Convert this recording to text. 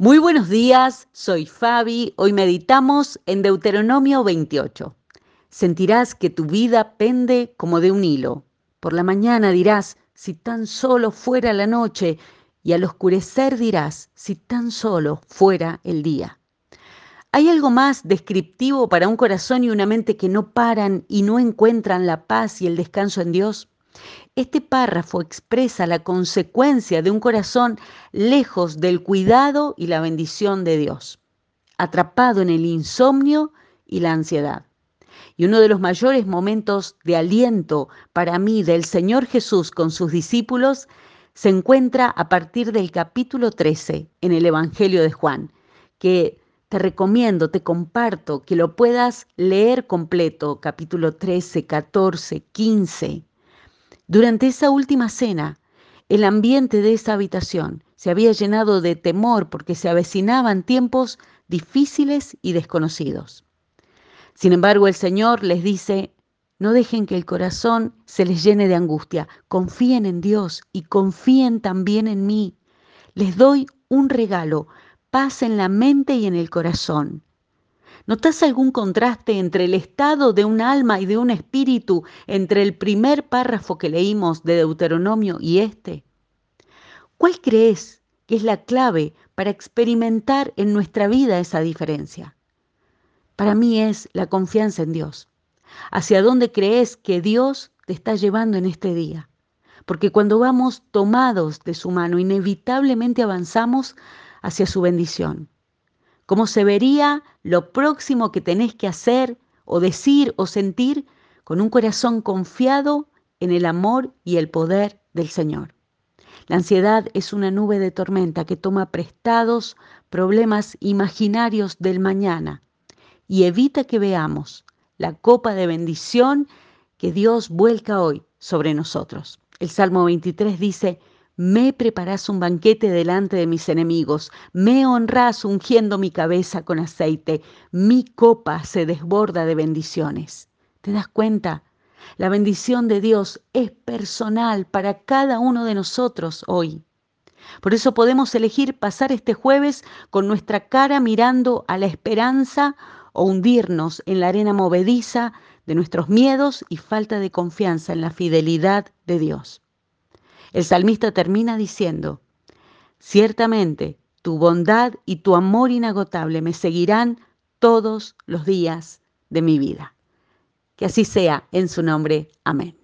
Muy buenos días, soy Fabi. Hoy meditamos en Deuteronomio 28. Sentirás que tu vida pende como de un hilo. Por la mañana dirás, si tan solo fuera la noche, y al oscurecer dirás, si tan solo fuera el día. ¿Hay algo más descriptivo para un corazón y una mente que no paran y no encuentran la paz y el descanso en Dios? Este párrafo expresa la consecuencia de un corazón lejos del cuidado y la bendición de Dios, atrapado en el insomnio y la ansiedad. Y uno de los mayores momentos de aliento para mí del Señor Jesús con sus discípulos se encuentra a partir del capítulo 13 en el Evangelio de Juan, que te recomiendo, te comparto que lo puedas leer completo, capítulo 13, 14, 15 durante esa última cena, el ambiente de esa habitación se había llenado de temor porque se avecinaban tiempos difíciles y desconocidos. Sin embargo, el Señor les dice, no dejen que el corazón se les llene de angustia, confíen en Dios y confíen también en mí. Les doy un regalo, paz en la mente y en el corazón. ¿Notas algún contraste entre el estado de un alma y de un espíritu entre el primer párrafo que leímos de Deuteronomio y este? ¿Cuál crees que es la clave para experimentar en nuestra vida esa diferencia? Para mí es la confianza en Dios. ¿Hacia dónde crees que Dios te está llevando en este día? Porque cuando vamos tomados de su mano, inevitablemente avanzamos hacia su bendición cómo se vería lo próximo que tenés que hacer o decir o sentir con un corazón confiado en el amor y el poder del Señor. La ansiedad es una nube de tormenta que toma prestados problemas imaginarios del mañana y evita que veamos la copa de bendición que Dios vuelca hoy sobre nosotros. El Salmo 23 dice, me preparás un banquete delante de mis enemigos, me honrás ungiendo mi cabeza con aceite, mi copa se desborda de bendiciones. ¿Te das cuenta? La bendición de Dios es personal para cada uno de nosotros hoy. Por eso podemos elegir pasar este jueves con nuestra cara mirando a la esperanza o hundirnos en la arena movediza de nuestros miedos y falta de confianza en la fidelidad de Dios. El salmista termina diciendo, ciertamente tu bondad y tu amor inagotable me seguirán todos los días de mi vida. Que así sea en su nombre. Amén.